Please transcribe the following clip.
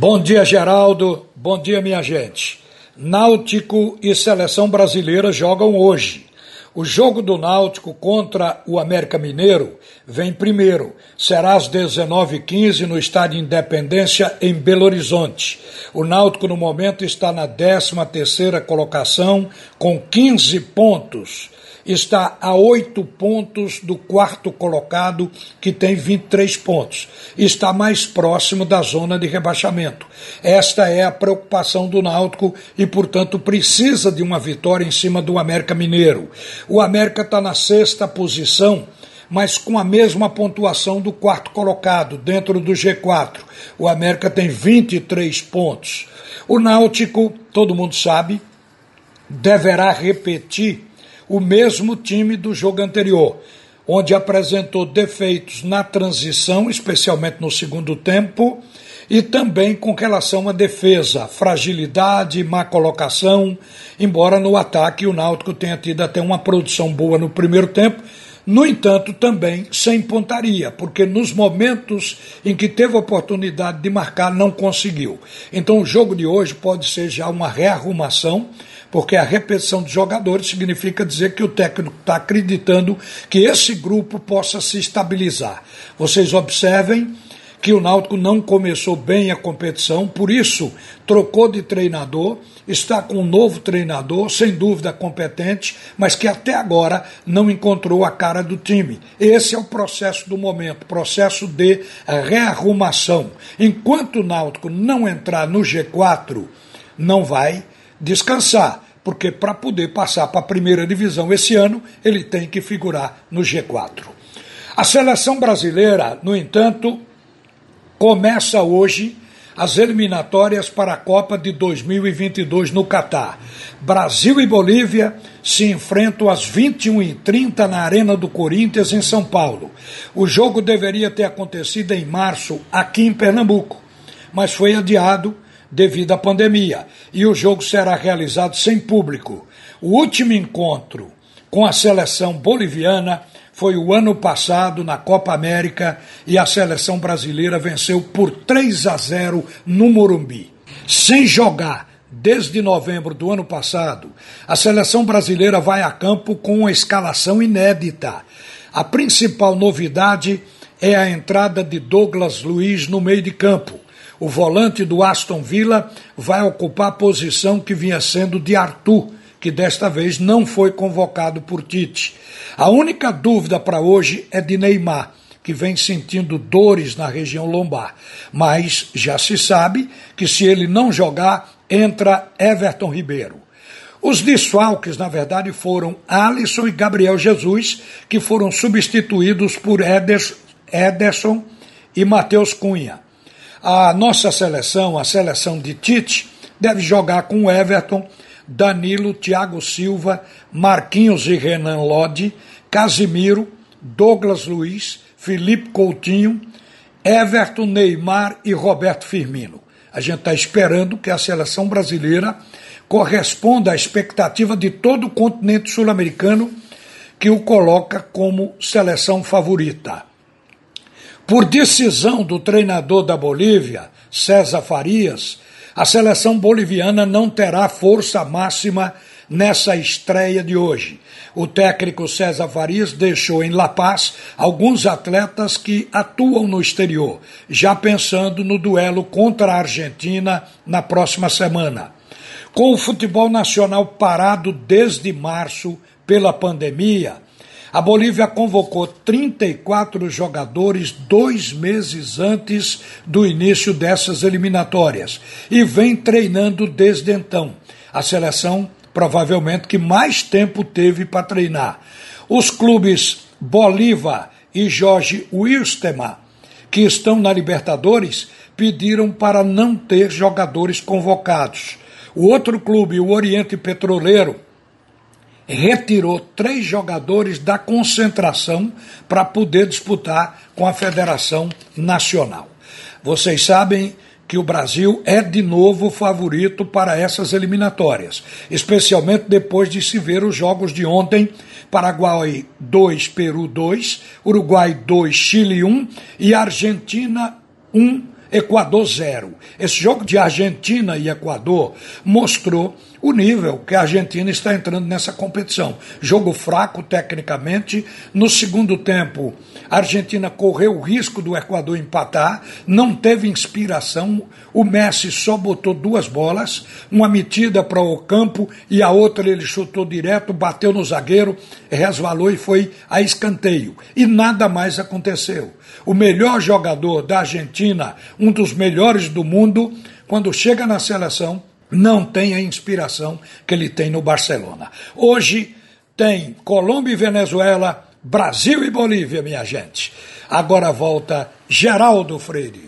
Bom dia, Geraldo. Bom dia, minha gente. Náutico e seleção brasileira jogam hoje. O jogo do Náutico contra o América Mineiro vem primeiro. Será às 19h15 no Estádio Independência, em Belo Horizonte. O Náutico, no momento, está na 13 terceira colocação, com 15 pontos está a oito pontos do quarto colocado, que tem 23 pontos. Está mais próximo da zona de rebaixamento. Esta é a preocupação do Náutico e, portanto, precisa de uma vitória em cima do América Mineiro. O América está na sexta posição mas com a mesma pontuação do quarto colocado, dentro do G4. O América tem 23 pontos. O Náutico, todo mundo sabe, deverá repetir o mesmo time do jogo anterior, onde apresentou defeitos na transição, especialmente no segundo tempo, e também com relação à defesa, fragilidade, má colocação, embora no ataque o Náutico tenha tido até uma produção boa no primeiro tempo, no entanto, também sem pontaria, porque nos momentos em que teve oportunidade de marcar, não conseguiu. Então, o jogo de hoje pode ser já uma rearrumação porque a repetição de jogadores significa dizer que o técnico está acreditando que esse grupo possa se estabilizar. Vocês observem que o Náutico não começou bem a competição, por isso trocou de treinador, está com um novo treinador, sem dúvida competente, mas que até agora não encontrou a cara do time. Esse é o processo do momento, processo de rearrumação. Enquanto o Náutico não entrar no G4, não vai descansar, porque para poder passar para a primeira divisão esse ano, ele tem que figurar no G4. A seleção brasileira, no entanto, começa hoje as eliminatórias para a Copa de 2022 no Catar. Brasil e Bolívia se enfrentam às 21h30 na Arena do Corinthians, em São Paulo. O jogo deveria ter acontecido em março, aqui em Pernambuco, mas foi adiado devido à pandemia, e o jogo será realizado sem público. O último encontro com a seleção boliviana foi o ano passado na Copa América e a seleção brasileira venceu por 3 a 0 no Morumbi. Sem jogar desde novembro do ano passado, a seleção brasileira vai a campo com uma escalação inédita. A principal novidade é a entrada de Douglas Luiz no meio de campo. O volante do Aston Villa vai ocupar a posição que vinha sendo de Arthur, que desta vez não foi convocado por Tite. A única dúvida para hoje é de Neymar, que vem sentindo dores na região lombar. Mas já se sabe que se ele não jogar, entra Everton Ribeiro. Os desfalques, na verdade, foram Alisson e Gabriel Jesus, que foram substituídos por Ederson e Matheus Cunha. A nossa seleção, a seleção de Tite, deve jogar com Everton, Danilo, Thiago Silva, Marquinhos e Renan Lodi, Casimiro, Douglas Luiz, Felipe Coutinho, Everton, Neymar e Roberto Firmino. A gente está esperando que a seleção brasileira corresponda à expectativa de todo o continente sul-americano que o coloca como seleção favorita. Por decisão do treinador da Bolívia, César Farias, a seleção boliviana não terá força máxima nessa estreia de hoje. O técnico César Farias deixou em La Paz alguns atletas que atuam no exterior, já pensando no duelo contra a Argentina na próxima semana. Com o futebol nacional parado desde março pela pandemia, a Bolívia convocou 34 jogadores dois meses antes do início dessas eliminatórias e vem treinando desde então. A seleção, provavelmente, que mais tempo teve para treinar. Os clubes Bolívar e Jorge Wilstema, que estão na Libertadores, pediram para não ter jogadores convocados. O outro clube, o Oriente Petroleiro, retirou três jogadores da concentração para poder disputar com a Federação Nacional. Vocês sabem que o Brasil é de novo favorito para essas eliminatórias, especialmente depois de se ver os jogos de ontem: Paraguai 2, Peru 2, Uruguai 2, Chile 1 e Argentina 1, Equador zero. Esse jogo de Argentina e Equador mostrou o nível que a Argentina está entrando nessa competição. Jogo fraco tecnicamente. No segundo tempo, a Argentina correu o risco do Equador empatar, não teve inspiração. O Messi só botou duas bolas, uma metida para o campo e a outra ele chutou direto, bateu no zagueiro, resvalou e foi a escanteio. E nada mais aconteceu. O melhor jogador da Argentina, um dos melhores do mundo, quando chega na seleção, não tem a inspiração que ele tem no Barcelona. Hoje tem Colômbia e Venezuela, Brasil e Bolívia, minha gente. Agora volta Geraldo Freire.